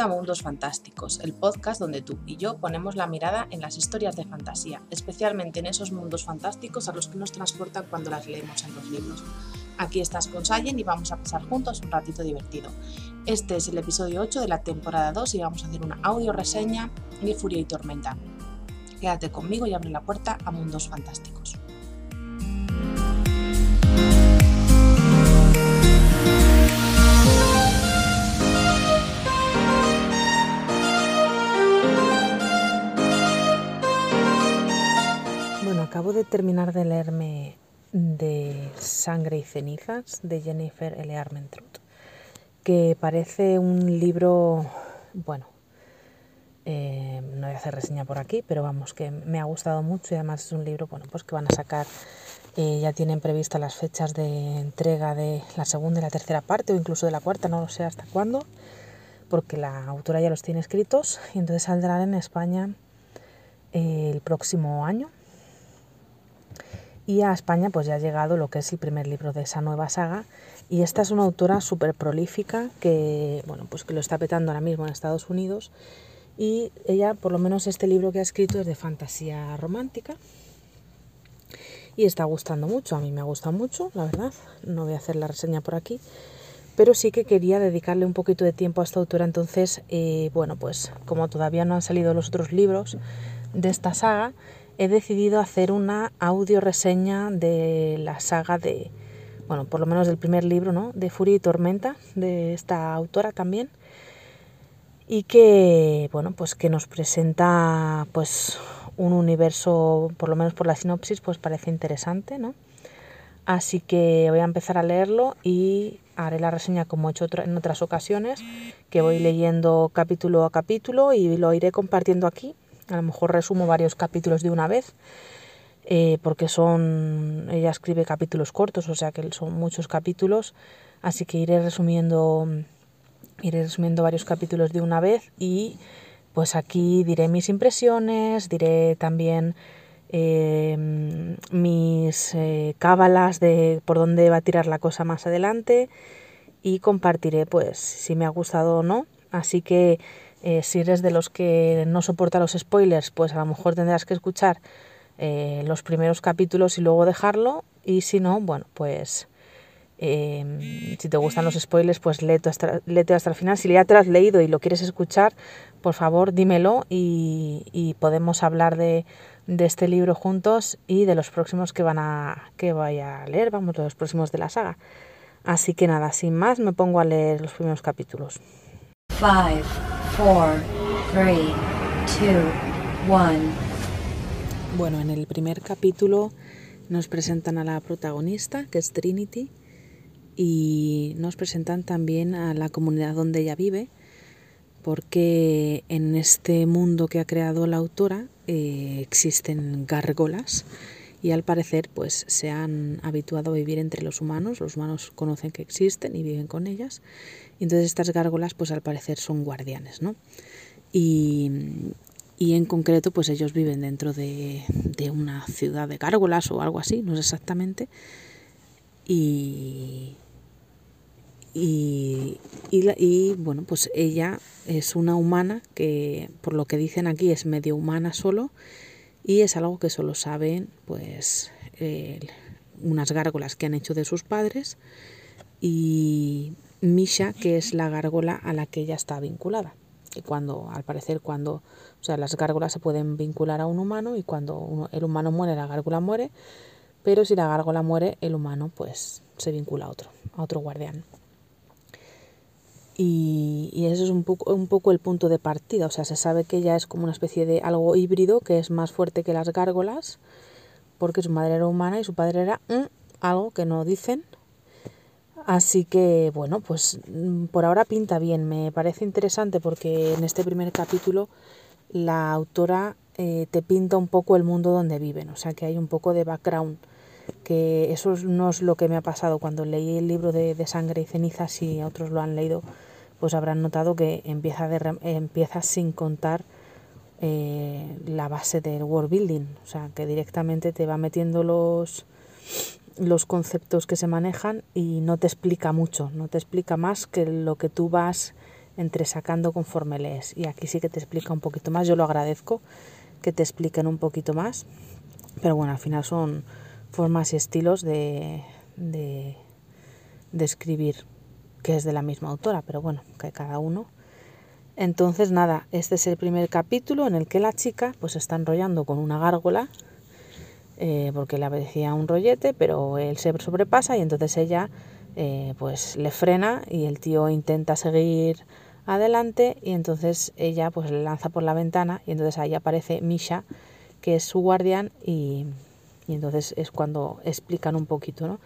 A Mundos Fantásticos, el podcast donde tú y yo ponemos la mirada en las historias de fantasía, especialmente en esos mundos fantásticos a los que nos transportan cuando las leemos en los libros. Aquí estás con Sayen y vamos a pasar juntos un ratito divertido. Este es el episodio 8 de la temporada 2 y vamos a hacer una audio reseña de Furia y Tormenta. Quédate conmigo y abre la puerta a Mundos Fantásticos. Acabo de terminar de leerme de Sangre y Cenizas de Jennifer L. Armentrout, que parece un libro, bueno, eh, no voy a hacer reseña por aquí, pero vamos, que me ha gustado mucho y además es un libro, bueno, pues que van a sacar, eh, ya tienen previstas las fechas de entrega de la segunda y la tercera parte o incluso de la cuarta, no lo sé hasta cuándo, porque la autora ya los tiene escritos y entonces saldrán en España eh, el próximo año y a España pues ya ha llegado lo que es el primer libro de esa nueva saga. Y esta es una autora súper prolífica que bueno pues que lo está petando ahora mismo en Estados Unidos. Y ella por lo menos este libro que ha escrito es de fantasía romántica. Y está gustando mucho a mí me ha gustado mucho la verdad. No voy a hacer la reseña por aquí. Pero sí que quería dedicarle un poquito de tiempo a esta autora. Entonces eh, bueno pues como todavía no han salido los otros libros de esta saga he decidido hacer una audio reseña de la saga de, bueno, por lo menos del primer libro, ¿no? De Furia y Tormenta, de esta autora también. Y que, bueno, pues que nos presenta, pues, un universo, por lo menos por la sinopsis, pues parece interesante, ¿no? Así que voy a empezar a leerlo y haré la reseña como he hecho en otras ocasiones, que voy leyendo capítulo a capítulo y lo iré compartiendo aquí a lo mejor resumo varios capítulos de una vez, eh, porque son, ella escribe capítulos cortos, o sea que son muchos capítulos, así que iré resumiendo, iré resumiendo varios capítulos de una vez y pues aquí diré mis impresiones, diré también eh, mis eh, cábalas de por dónde va a tirar la cosa más adelante y compartiré pues si me ha gustado o no. Así que eh, si eres de los que no soporta los spoilers, pues a lo mejor tendrás que escuchar eh, los primeros capítulos y luego dejarlo. Y si no, bueno, pues em, si te gustan los spoilers, pues léete hasta, hasta el final. Si ya te has leído y lo quieres escuchar, por favor dímelo y, podemos hablar de, este libro juntos y de los próximos que van a que vaya a leer, vamos, los próximos de la saga. Así que nada, sin más, me pongo a leer los primeros capítulos. Five. 4, 3, 2, 1. Bueno, en el primer capítulo nos presentan a la protagonista, que es Trinity, y nos presentan también a la comunidad donde ella vive, porque en este mundo que ha creado la autora eh, existen gárgolas y al parecer pues se han habituado a vivir entre los humanos, los humanos conocen que existen y viven con ellas y entonces estas gárgolas, pues al parecer son guardianes, ¿no? Y, en concreto, pues ellos viven dentro de, una ciudad de gárgolas o algo así, no sé exactamente. Y, y, y, bueno, pues ella es una humana que, por lo que dicen aquí, es medio humana solo y es algo que solo saben, pues, unas gárgolas que han hecho de sus padres y, Misha, que es la gárgola a la que ella está vinculada. Y cuando, al parecer, cuando, o sea, las gárgolas se pueden vincular a un humano y cuando el humano muere, la gárgola muere, pero si la gárgola muere, el humano pues se vincula a otro, a otro guardián. Y, y eso es un poco, un poco el punto de partida, o sea, se sabe que ella es como una especie de algo híbrido que es más fuerte que las gárgolas, porque su madre era humana y su padre era algo que no dicen, Así que bueno, pues mm, por ahora pinta bien. Me parece interesante porque en este primer capítulo la autora eh, te pinta un poco el mundo donde viven, o sea que hay un poco de background, que eso no es lo que me ha pasado. Cuando leí el libro de, Sangre y Cenizas, si otros lo han leído, pues habrán notado que empieza, de, empieza sin contar eh, la base del world building, o sea que directamente te va metiendo los los conceptos que se manejan y no te explica mucho, no te explica más que lo que tú vas entresacando conforme lees. Y aquí sí que te explica un poquito más. Yo lo agradezco que te expliquen un poquito más. Pero bueno, al final son formas y estilos de, de, de escribir que es de la misma autora, pero bueno, que cada uno. Entonces nada, este es el primer capítulo en el que la chica pues está enrollando con una gárgola eh, porque le apetecía un rollete, pero él se sobrepasa y entonces ella eh, pues le frena y el tío intenta seguir adelante y entonces ella pues le lanza por la ventana y entonces ahí aparece Misha que es su guardián y, y entonces es cuando explican un poquito, ¿no?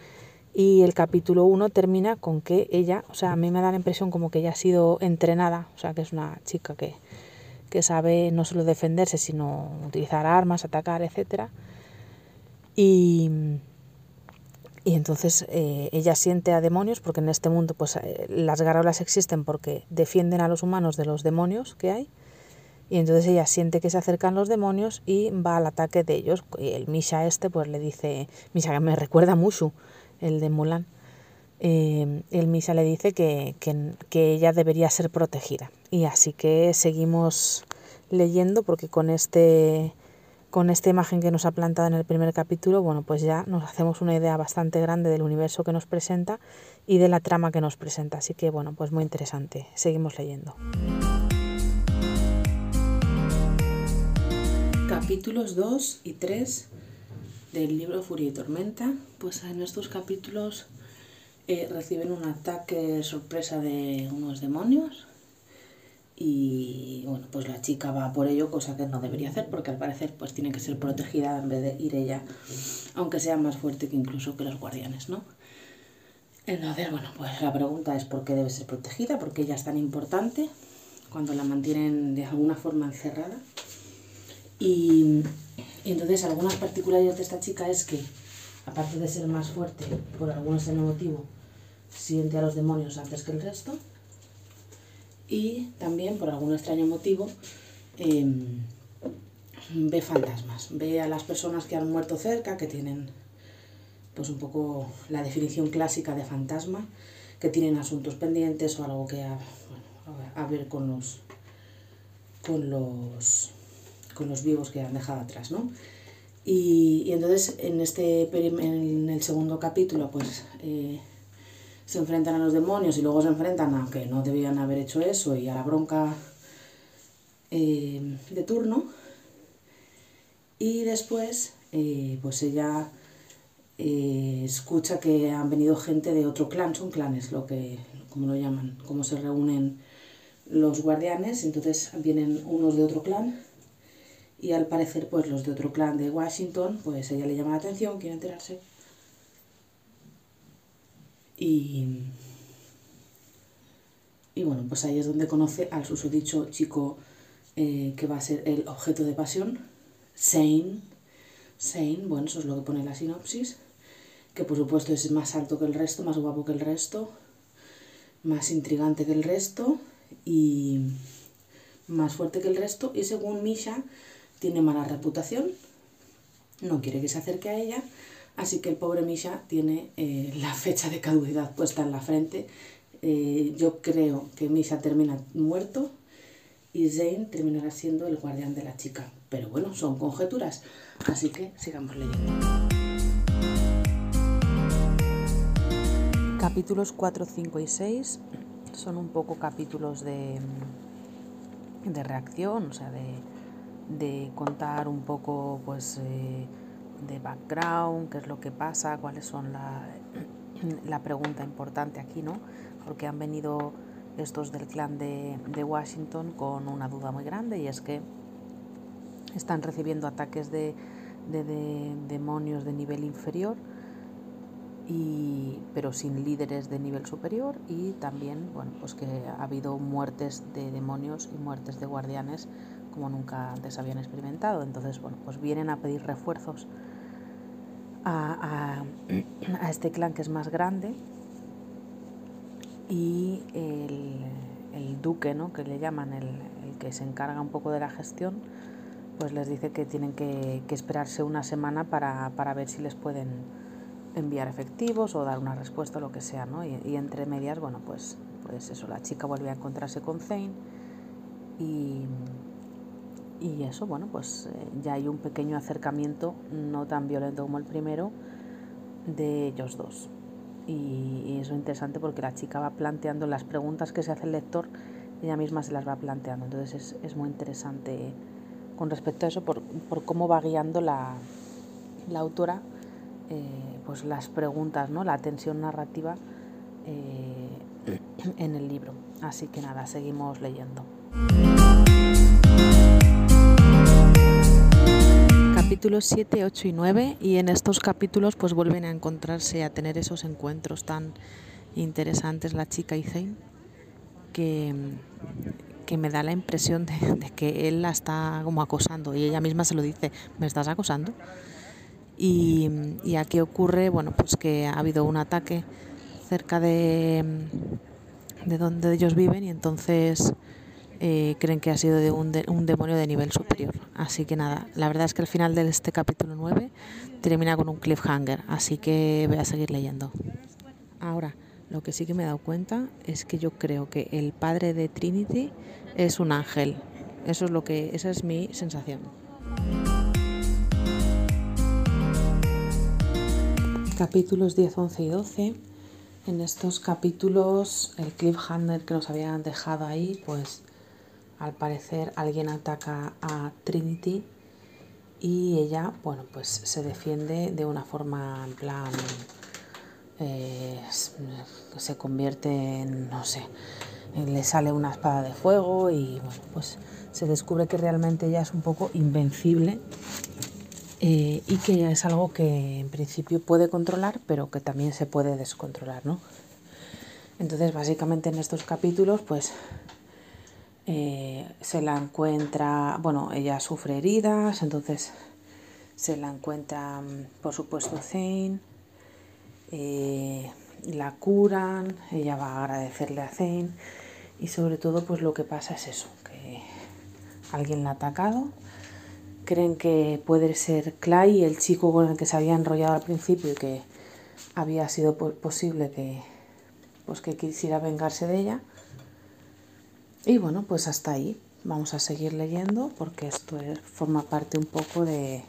Y el capítulo 1 termina con que ella, o sea, a mí me da la impresión como que ella ha sido entrenada, o sea, que es una chica que, que sabe no solo defenderse, sino utilizar armas, atacar, etc. Y, y entonces eh, ella siente a demonios, porque en este mundo pues eh, las gárgolas existen porque defienden a los humanos de los demonios que hay. Y entonces ella siente que se acercan los demonios y va al ataque de ellos. Y el Misha este pues le dice, Misha que me recuerda mucho el de Mulan, eh, el Misa le dice que, que, ella debería ser protegida. Y así que seguimos leyendo porque con este con esta imagen que nos ha plantado en el primer capítulo, bueno, pues ya nos hacemos una idea bastante grande del universo que nos presenta y de la trama que nos presenta. Así que bueno, pues muy interesante. Seguimos leyendo. Capítulos 2 y 3 del libro Furia y Tormenta, pues en estos capítulos eh, reciben un ataque sorpresa de unos demonios y bueno, pues la chica va por ello, cosa que no debería hacer porque al parecer pues tiene que ser protegida en vez de ir ella, aunque sea más fuerte que incluso que los guardianes, ¿no? Entonces, bueno, pues la pregunta es por qué debe ser protegida, porque ella es tan importante cuando la mantienen de alguna forma encerrada. Y entonces algunas particularidades de esta chica es que, aparte de ser más fuerte por algún extraño motivo, siente a los demonios antes que el resto. Y también por algún extraño motivo em, ve fantasmas, ve a las personas que han muerto cerca, que tienen pues un poco la definición clásica de fantasma, que tienen asuntos pendientes o algo que a, a ver con los con los con los vivos que han dejado atrás, ¿no? Y, entonces en, este, en el segundo capítulo pues eh, se enfrentan a los demonios y luego se enfrentan a que no debían haber hecho eso y a la bronca eh, de turno. Y después eh, pues ella escucha que han venido gente de otro clan, son clanes, lo que, como lo llaman, cómo se reúnen los guardianes, entonces vienen unos de otro clan y al parecer pues los de otro clan de Washington, pues ella le llama la atención, quiere enterarse. Y, y bueno, pues ahí es donde conoce al susodicho chico eh, que va a ser el objeto de pasión, Zane. Zane, bueno, eso es lo que pone la sinopsis, que por supuesto es más alto que el resto, más guapo que el resto, más intrigante que el resto y más fuerte que el resto y según Misha tiene mala reputación, no quiere que se acerque a ella, así que el pobre Misha tiene eh, la fecha de caducidad puesta en la frente. Eh, yo creo que Misha termina muerto y Zane terminará siendo el guardián de la chica. Pero bueno, son conjeturas, así que sigamos leyendo. Capítulos 4, 5 y 6 son un poco capítulos de, de reacción, o sea, de, de contar un poco pues eh, de background, qué es lo que pasa, cuáles son la, la pregunta importante aquí, ¿no? Porque han venido estos del clan de, de, Washington con una duda muy grande y es que están recibiendo ataques de, de, de demonios de nivel inferior y, pero sin líderes de nivel superior y también bueno pues que ha habido muertes de demonios y muertes de guardianes como nunca antes habían experimentado. Entonces, bueno, pues vienen a pedir refuerzos a, a, este clan que es más grande y el, el duque, ¿no? que le llaman, el, el, que se encarga un poco de la gestión, pues les dice que tienen que, que esperarse una semana para, para, ver si les pueden enviar efectivos o dar una respuesta o lo que sea, ¿no? Y, y entre medias, bueno, pues pues eso, la chica vuelve a encontrarse con Zane y, y eso, bueno, pues eh, ya hay un pequeño acercamiento, no tan violento como el primero, de ellos dos. Y, y es interesante porque la chica va planteando las preguntas que se hace el lector, ella misma se las va planteando. Entonces es, es muy interesante con respecto a eso, por, por cómo va guiando la, la autora eh, pues las preguntas, ¿no? la tensión narrativa eh, en el libro. Así que nada, seguimos leyendo. Capítulos 7, 8 y 9 y en estos capítulos pues vuelven a encontrarse, a tener esos encuentros tan interesantes la chica y Zane que, que me da la impresión de, que él la está como acosando y ella misma se lo dice, ¿me estás acosando? Y, y aquí ocurre, bueno, pues que ha habido un ataque cerca de, de donde ellos viven y entonces eh, creen que ha sido de un, de un, demonio de nivel superior. Así que nada, la verdad es que el final de este capítulo 9 termina con un cliffhanger, así que voy a seguir leyendo. Ahora, lo que sí que me he dado cuenta es que yo creo que el padre de Trinity es un ángel. Eso es lo que, esa es mi sensación. Capítulos 10, 11 y 12. En estos capítulos, el cliffhanger que nos habían dejado ahí, pues al parecer alguien ataca a Trinity y ella, bueno, pues se defiende de una forma en plan eh, se convierte en, no sé, le sale una espada de fuego y bueno, pues se descubre que realmente ella es un poco invencible eh, y que es algo que en principio puede controlar, pero que también se puede descontrolar, ¿no? Entonces, básicamente en estos capítulos, pues eh, se la encuentra, bueno, ella sufre heridas, entonces se la encuentra, por supuesto, Zane eh, la curan, ella va a agradecerle a Zane y sobre todo pues lo que pasa es eso, que alguien la ha atacado, creen que puede ser Clay, el chico con el que se había enrollado al principio y que había sido posible que pues que quisiera vengarse de ella. Y bueno, pues hasta ahí. Vamos a seguir leyendo porque esto es, forma parte un poco de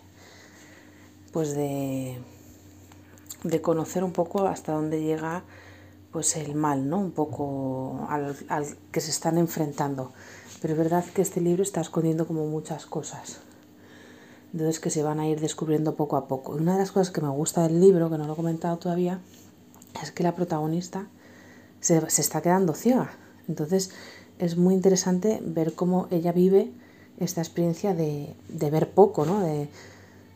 pues de de conocer un poco hasta dónde llega pues el mal, ¿no? Un poco al, al, que se están enfrentando. Pero es verdad que este libro está escondiendo como muchas cosas. Entonces que se van a ir descubriendo poco a poco. Y una de las cosas que me gusta del libro, que no lo he comentado todavía, es que la protagonista se, se está quedando ciega. Entonces es muy interesante ver cómo ella vive esta experiencia de, de ver poco, ¿no? De,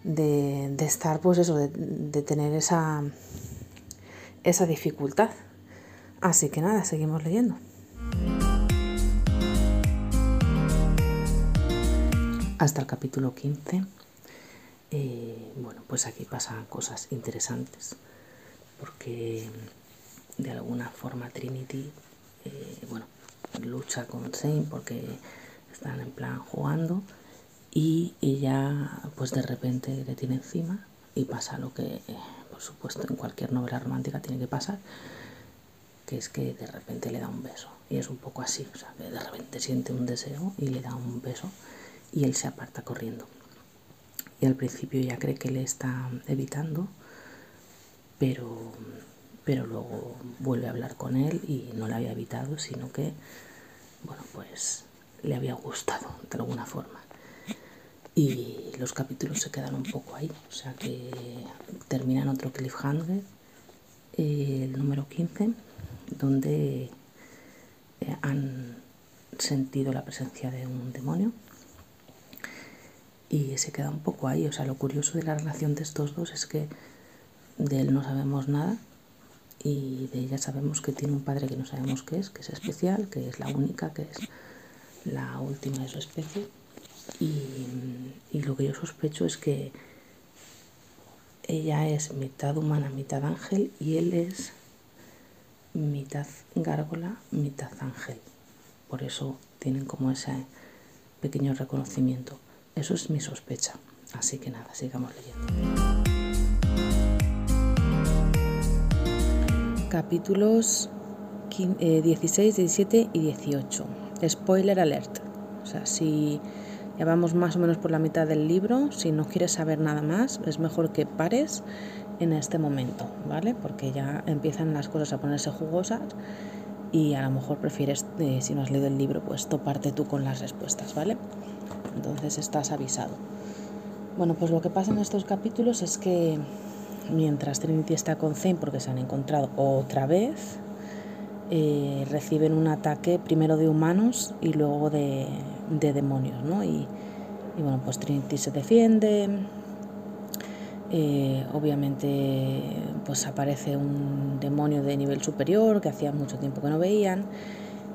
de, de estar, pues eso, de, de tener esa, esa dificultad. Así que nada, seguimos leyendo. Hasta el capítulo 15. Eh, bueno, pues aquí pasan cosas interesantes. Porque de alguna forma Trinity, lucha con Zane porque están en plan jugando y ella pues de repente le tiene encima y pasa lo que por supuesto en cualquier novela romántica tiene que pasar que es que de repente le da un beso. Y es un poco así, o sea, que de repente siente un deseo y le da un beso y él se aparta corriendo. Y al principio ella cree que le está evitando pero pero luego vuelve a hablar con él y no le había evitado sino que bueno pues le había gustado de alguna forma. Y los capítulos se quedan un poco ahí, o sea que terminan otro cliffhanger, el número 15, donde eh, han sentido la presencia de un demonio. Y se queda un poco ahí, o sea, lo curioso de la relación de estos dos es que de él no sabemos nada y de ella sabemos que tiene un padre que no sabemos qué es, que es especial, que es la única, que es la última de su especie y, y lo que yo sospecho es que ella es mitad humana, mitad ángel y él es mitad gárgola, mitad ángel. Por eso tienen como ese pequeño reconocimiento. Eso es mi sospecha. Así que nada, sigamos leyendo. Capítulos 16, 17 y 18. Spoiler alert. O sea, si ya vamos más o menos por la mitad del libro, si no quieres saber nada más, es mejor que pares en este momento, ¿vale? Porque ya empiezan las cosas a ponerse jugosas y a lo mejor prefieres, eh, si no has leído el libro, pues toparte tú con las respuestas, ¿vale? Entonces estás avisado. Bueno, pues lo que pasa en estos capítulos es que mientras Trinity está con Zane, porque se han encontrado otra vez, eh, reciben un ataque primero de humanos y luego de, demonios, ¿no? Y, y, bueno, pues Trinity se defiende, eh, obviamente pues aparece un demonio de nivel superior que hacía mucho tiempo que no veían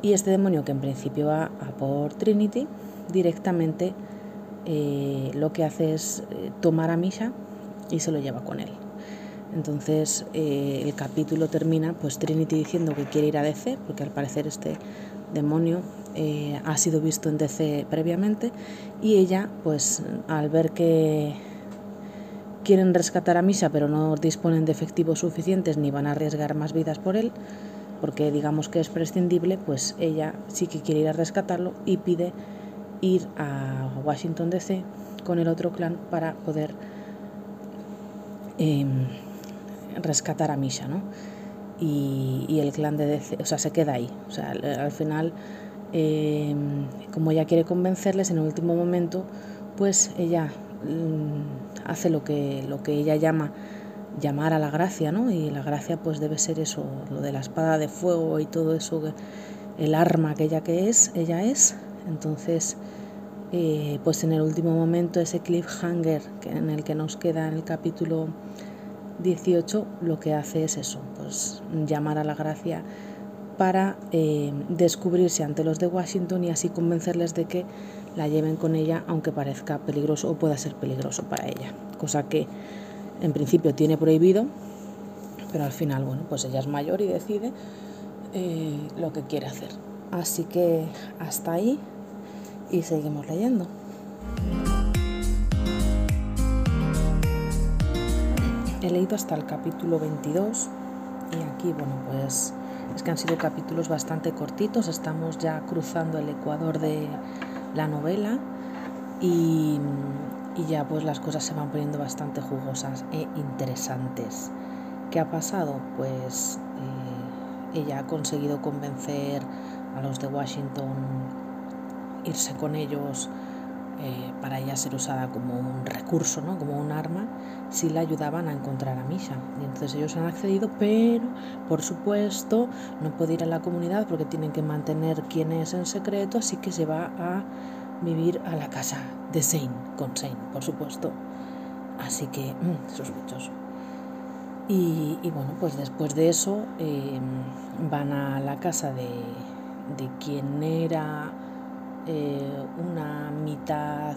y este demonio que en principio va a por Trinity directamente eh, lo que hace es tomar a Misha y se lo lleva con él. Entonces el capítulo termina pues Trinity diciendo que quiere ir a DC porque al parecer este demonio ha sido visto en DC previamente y ella pues al ver que quieren rescatar a Misa pero no disponen de efectivos suficientes ni van a arriesgar más vidas por él, porque digamos que es prescindible, pues ella sí que quiere ir a rescatarlo y pide ir a Washington DC con el otro clan para poder em, rescatar a Misha, ¿no? Y, el clan de DC, o sea, se queda ahí. O sea, al, final, em, como ella quiere convencerles, en el último momento, pues ella Mm, hace lo que, lo que ella llama llamar a la gracia, ¿no? Y la gracia pues debe ser eso, lo de la espada de fuego y todo eso, el arma que ella que es, ella es. Entonces, eh, pues en el último momento ese cliffhanger en el que nos queda en el capítulo 18, lo que hace es eso, pues llamar a la gracia para eh, descubrirse ante los de Washington y así convencerles de que la lleven con ella aunque parezca peligroso o pueda ser peligroso para ella. Cosa que en principio tiene prohibido, pero al final, bueno, pues ella es mayor y decide eh, lo que quiere hacer. Así que hasta ahí y seguimos leyendo. He leído hasta el capítulo 22 y aquí, bueno, pues es que han sido capítulos bastante cortitos, estamos ya cruzando el ecuador de la novela y, ya pues las cosas se van poniendo bastante jugosas e interesantes. ¿Qué ha pasado? Pues eh, ella ha conseguido convencer a los de Washington irse con ellos eh, para ella ser usada como un recurso, ¿no? como un arma, si la ayudaban a encontrar a Misha. Y entonces ellos han accedido, pero por supuesto no puede ir a la comunidad porque tienen que mantener quién es en secreto, así que se va a vivir a la casa de Zane, con Zane, por supuesto. Así que, mmm, sospechoso. Y, bueno, pues después de eso em, van a la casa de, de quien era eh, una mitad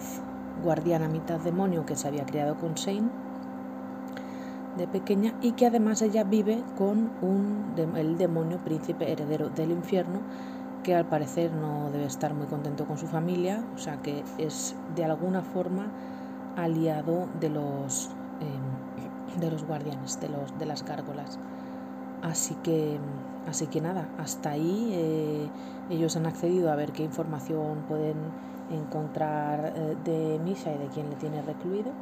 guardiana, mitad demonio que se había criado con Shane de pequeña y que además ella vive con un, el demonio príncipe heredero del infierno que al parecer no debe estar muy contento con su familia, o sea que es de alguna forma aliado de los, em, de los guardianes, de, los, de las gárgolas. Así que Así que nada, hasta ahí eh, ellos han accedido a ver qué información pueden encontrar eh, de Misha y de quién le tiene recluido.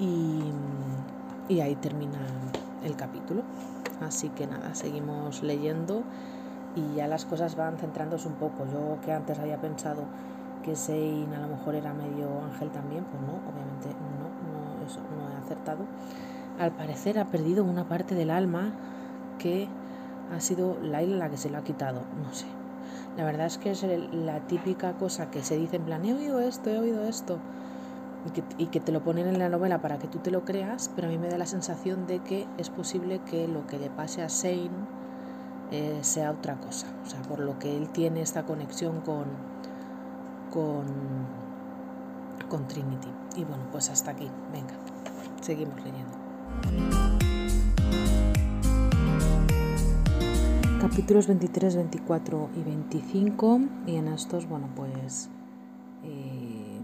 Y, ahí termina el capítulo. Así que nada, seguimos leyendo y ya las cosas van centrándose un poco. Yo que antes había pensado que Sein a lo mejor era medio ángel también, pues no, obviamente no, no, eso no he acertado. Al parecer ha perdido una parte del alma que ha sido Laila la que se lo ha quitado, no sé. La verdad es que es la típica cosa que se dice en plan, he oído esto, he oído esto, y que, te lo ponen en la novela para que tú te lo creas, pero a mí me da la sensación de que es posible que lo que le pase a Shane eh, sea otra cosa, o sea, por lo que él tiene esta conexión con, con, con Trinity. Y bueno, pues hasta aquí, venga, seguimos leyendo. Capítulos 23, 24 y 25 y en estos, bueno, pues eh,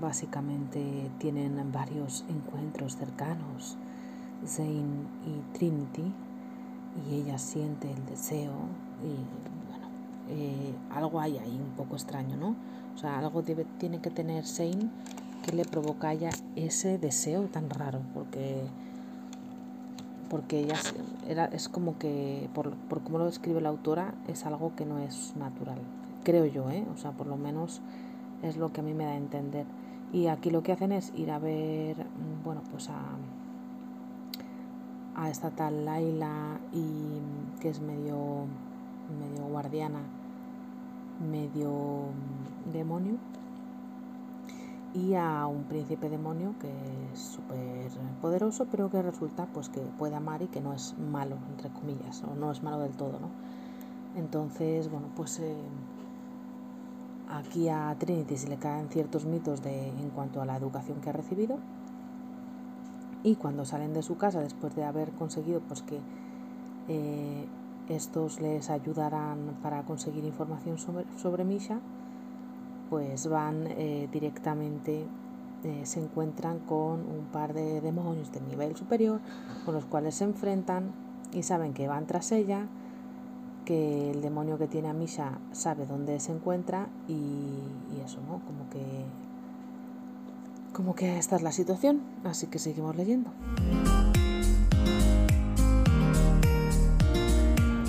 básicamente tienen varios encuentros cercanos, Zane y Trinity, y ella siente el deseo y bueno, eh, algo hay ahí un poco extraño, ¿no? O sea, algo tiene que tener Shane que le provoca ya ese deseo tan raro, porque porque ella era, es como que, por, por cómo lo describe la autora, es algo que no es natural, creo yo, ¿eh? o sea, por lo menos es lo que a mí me da a entender. Y aquí lo que hacen es ir a ver, mm, bueno, pues a, a esta tal Laila y que es medio, medio guardiana, medio mm, demonio y a un príncipe demonio que es súper poderoso, pero que resulta pues que puede amar y que no es malo, entre comillas, o no es malo del todo, ¿no? Entonces, bueno, pues eh, aquí a Trinity se le caen ciertos mitos de, en cuanto a la educación que ha recibido y cuando salen de su casa después de haber conseguido pues que eh, estos les ayudarán para conseguir información sobre, sobre Misha, pues van eh, directamente, eh, se encuentran con un par de demonios de nivel superior con los cuales se enfrentan y saben que van tras ella, que el demonio que tiene a Misha sabe dónde se encuentra y, y eso, ¿no? Como que, como que esta es la situación, así que seguimos leyendo.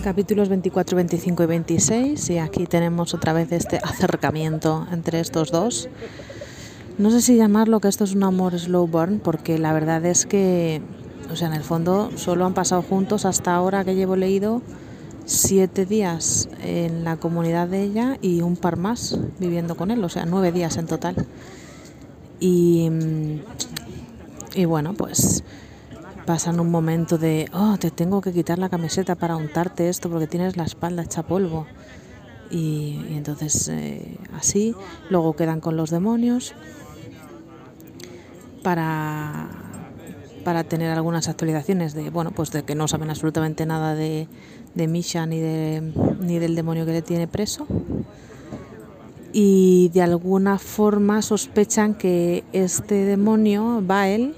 Capítulos 24, 25 y 26 y aquí tenemos otra vez este acercamiento entre estos dos. No sé si llamarlo que esto es un amor slow burn porque la verdad es que, o sea, en el fondo solo han pasado juntos hasta ahora que llevo leído siete días en la comunidad de ella y un par más viviendo con él, o sea, nueve días en total. Y, y bueno, pues pasan un momento de, oh, te tengo que quitar la camiseta para untarte esto porque tienes la espalda hecha polvo. Y, entonces eh, así, luego quedan con los demonios para, para tener algunas actualizaciones de, bueno, pues de que no saben absolutamente nada de, de Misha ni, de, ni del demonio que le tiene preso. Y de alguna forma sospechan que este demonio, Bael,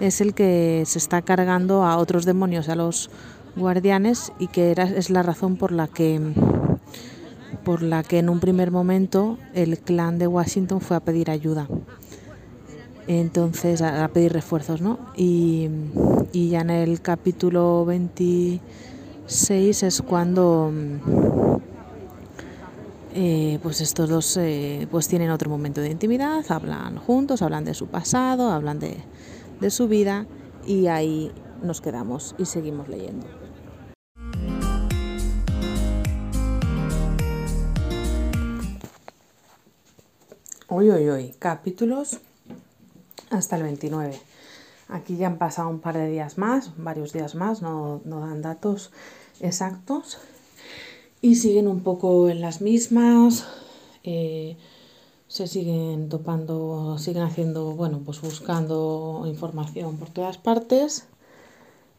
es el que se está cargando a otros demonios, a los guardianes, y que es la razón por la que por la que en un primer momento el clan de Washington fue a pedir ayuda. Entonces, a, pedir refuerzos, ¿no? Y, ya en el capítulo 26 es cuando eh, pues estos dos eh, pues tienen otro momento de intimidad, hablan juntos, hablan de su pasado, hablan de, de su vida y ahí nos quedamos y seguimos leyendo. Hoy, hoy, hoy, capítulos hasta el 29. Aquí ya han pasado un par de días más, varios días más, no, dan datos exactos. Y siguen un poco en las mismas. Eh, se siguen topando, siguen haciendo, bueno, pues buscando información por todas partes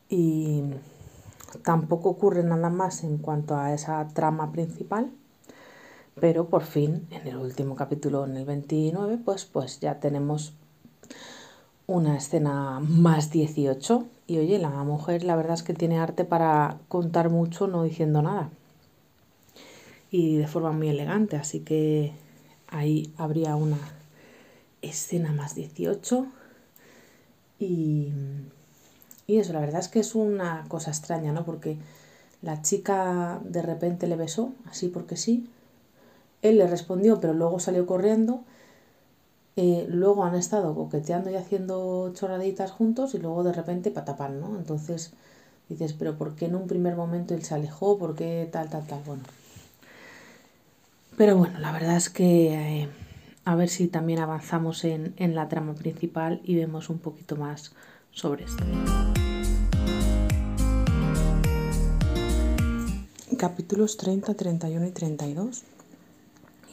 y tampoco ocurre nada más en cuanto a esa trama principal, pero por fin en el último capítulo, en el 29, pues, pues ya tenemos una escena más 18 y oye, la mujer la verdad es que tiene arte para contar mucho no diciendo nada. Y de forma muy elegante, así que ahí habría una escena más 18 y, y eso, la verdad es que es una cosa extraña, ¿no? Porque la chica de repente le besó, así porque sí, él le respondió, pero luego salió corriendo. Eh, luego han estado coqueteando y haciendo chorraditas juntos y luego de repente patapán, ¿no? Entonces dices, pero ¿por qué en un primer momento él se alejó? ¿Por qué tal, tal, tal? Bueno, pero bueno, la verdad es que eh, a ver si también avanzamos en, en la trama principal y vemos un poquito más sobre esto. Capítulos 30, 31 y 32.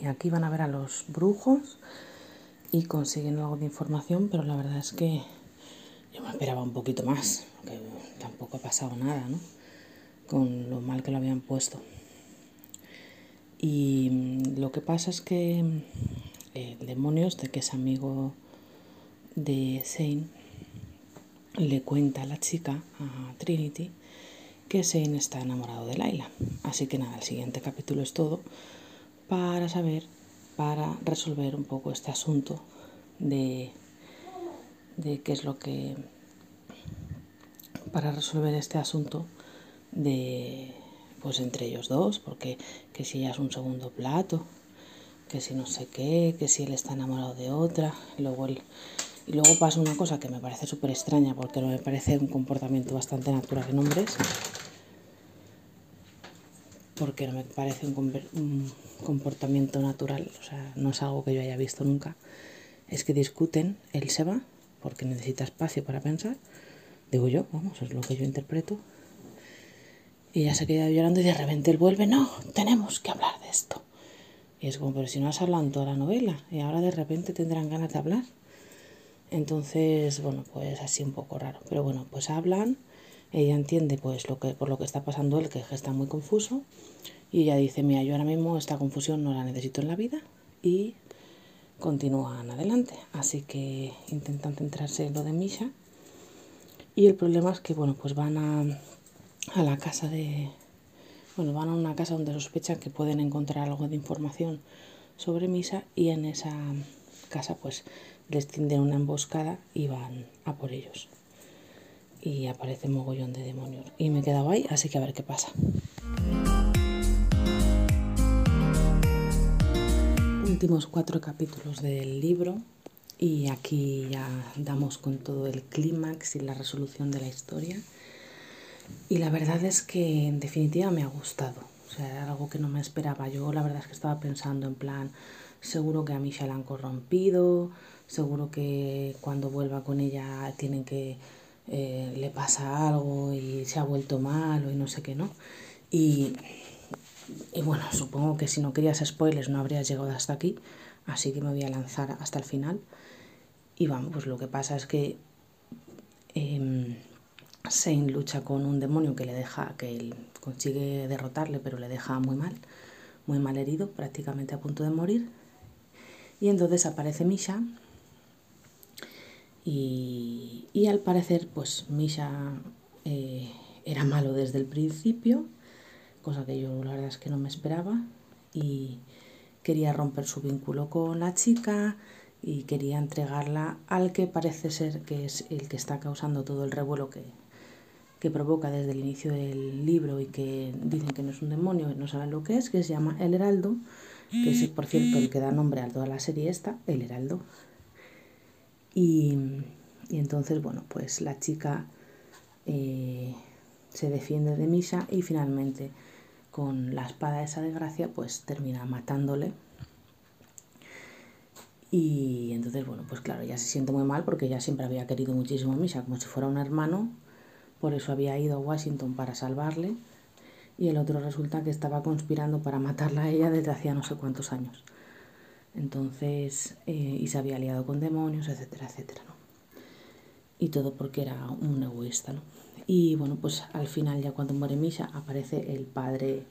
Y aquí van a ver a los brujos y consiguen algo de información, pero la verdad es que yo me esperaba un poquito más, porque tampoco ha pasado nada, ¿no? Con lo mal que lo habían puesto. Y mm, lo que pasa es que mm, el demonio, este que es amigo de Zane, le cuenta a la chica, a Trinity, que Shane está enamorado de Laila. Así que nada, el siguiente capítulo es todo para saber, para resolver un poco este asunto de, de qué es lo que... para resolver este asunto de pues entre ellos dos, porque que si ella es un segundo plato, que si no sé qué, que si él está enamorado de otra, luego él, y luego pasa una cosa que me parece súper extraña porque me parece un comportamiento bastante natural en hombres, porque no me parece un, comportamiento natural, o sea, no es algo que yo haya visto nunca, es que discuten, él se va porque necesita espacio para pensar, digo yo, vamos, es lo que yo interpreto, y ella se queda llorando y de repente él vuelve, no, tenemos que hablar de esto. Y es como, pero si no has hablado en toda la novela y ahora de repente tendrán ganas de hablar. Entonces, bueno, pues así un poco raro. Pero bueno, pues hablan, ella entiende pues lo que, por lo que está pasando él, que está muy confuso. Y ella dice, mira, yo ahora mismo esta confusión no la necesito en la vida. Y continúan adelante. Así que intentan centrarse en lo de Misha. Y el problema es que, bueno, pues van a, a la casa de... Bueno, van a una casa donde sospechan que pueden encontrar algo de información sobre Misa y en esa casa pues les tienden una emboscada y van a por ellos. Y aparece un mogollón de demonios. Y me he quedado ahí, así que a ver qué pasa. Últimos cuatro capítulos del libro y aquí ya damos con todo el clímax y la resolución de la historia. Y la verdad es que en definitiva me ha gustado. O sea, era algo que no me esperaba. Yo la verdad es que estaba pensando en plan, seguro que a Misha la han corrompido, seguro que cuando vuelva con ella tienen que eh, le pasa algo y se ha vuelto malo y no sé qué, ¿no? Y, y bueno, supongo que si no querías spoilers no habrías llegado hasta aquí, así que me voy a lanzar hasta el final. Y vamos, pues lo que pasa es que em, Shane lucha con un demonio que le deja, que él consigue derrotarle, pero le deja muy mal, muy mal herido, prácticamente a punto de morir. Y entonces aparece Misha. Y, al parecer, pues Misha eh, era malo desde el principio, cosa que yo la verdad es que no me esperaba. Y quería romper su vínculo con la chica y quería entregarla al que parece ser que es el que está causando todo el revuelo que, que provoca desde el inicio del libro y que dicen que no es un demonio, no saben lo que es, que se llama El Heraldo, que es por cierto el que da nombre a toda la serie esta, El Heraldo. Y, entonces, bueno, pues la chica eh, se defiende de Misha y finalmente con la espada esa de gracia pues termina matándole. Y entonces, bueno, pues claro, ella se siente muy mal porque ella siempre había querido muchísimo a Misha, como si fuera un hermano por eso había ido a Washington para salvarle y el otro resulta que estaba conspirando para matarla a ella desde hacía no sé cuántos años. Entonces, eh, y se había liado con demonios, etcétera, etcétera, ¿no? Y todo porque era un egoísta, ¿no? Y bueno, pues al final, ya cuando muere Misha, aparece el padre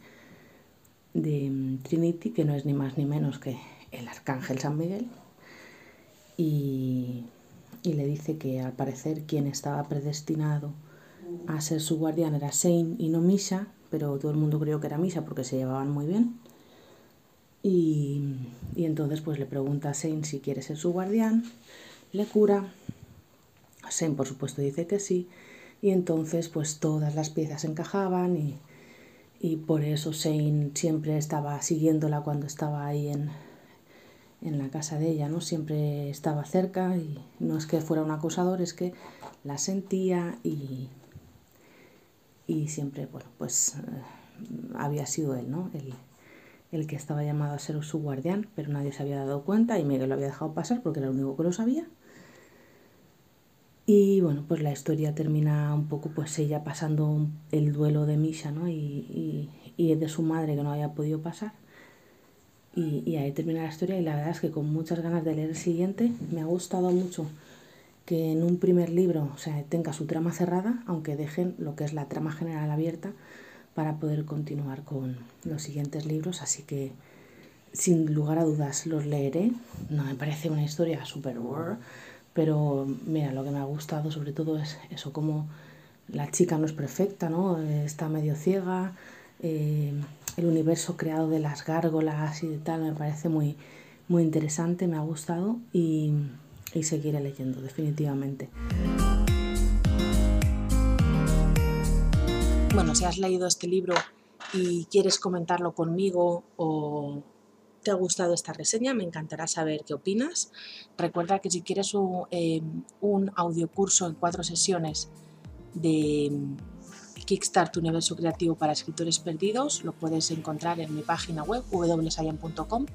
de mm, Trinity, que no es ni más ni menos que el arcángel San Miguel, y, y le dice que al parecer quien estaba predestinado a ser su guardián era Shane y no Misha, pero todo el mundo creyó que era Misha porque se llevaban muy bien. Y, entonces pues le pregunta a Shane si quiere ser su guardián, le cura, Shane por supuesto dice que sí, y entonces pues todas las piezas encajaban y, y por eso Shane siempre estaba siguiéndola cuando estaba ahí en, en la casa de ella, ¿no? Siempre estaba cerca y no es que fuera un acosador, es que la sentía y, y siempre, bueno, pues eh, había sido él, ¿no? El, el, que estaba llamado a ser su guardián, pero nadie se había dado cuenta y Miguel lo había dejado pasar porque era el único que lo sabía. Y bueno, pues la historia termina un poco pues ella pasando el duelo de Misha, ¿no? Y, y, de su madre que no había podido pasar. Y, y ahí termina la historia y la verdad es que con muchas ganas de leer el siguiente, me ha gustado mucho que en un primer libro o sea, tenga su trama cerrada, aunque dejen lo que es la trama general abierta para poder continuar con los siguientes libros. Así que, sin lugar a dudas, los leeré. No me parece una historia super pero mira, lo que me ha gustado sobre todo es eso, cómo la chica no es perfecta, ¿no? está medio ciega, eh, el universo creado de las gárgolas y tal me parece muy, muy interesante, me ha gustado y, y seguiré leyendo definitivamente. Bueno, si has leído este libro y quieres comentarlo conmigo o te ha gustado esta reseña, me encantará saber qué opinas. Recuerda que si quieres un, eh, un audiocurso en cuatro sesiones de Kickstart tu universo creativo para escritores perdidos, lo puedes encontrar en mi página web www.sayan.com.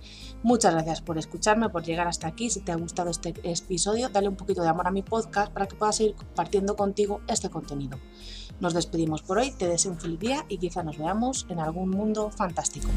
Muchas gracias por escucharme, por llegar hasta aquí. Si te ha gustado este episodio, dale un poquito de amor a mi podcast para que puedas seguir compartiendo contigo este contenido. Nos despedimos por hoy, te deseo un feliz día y quizá nos veamos en algún mundo fantástico.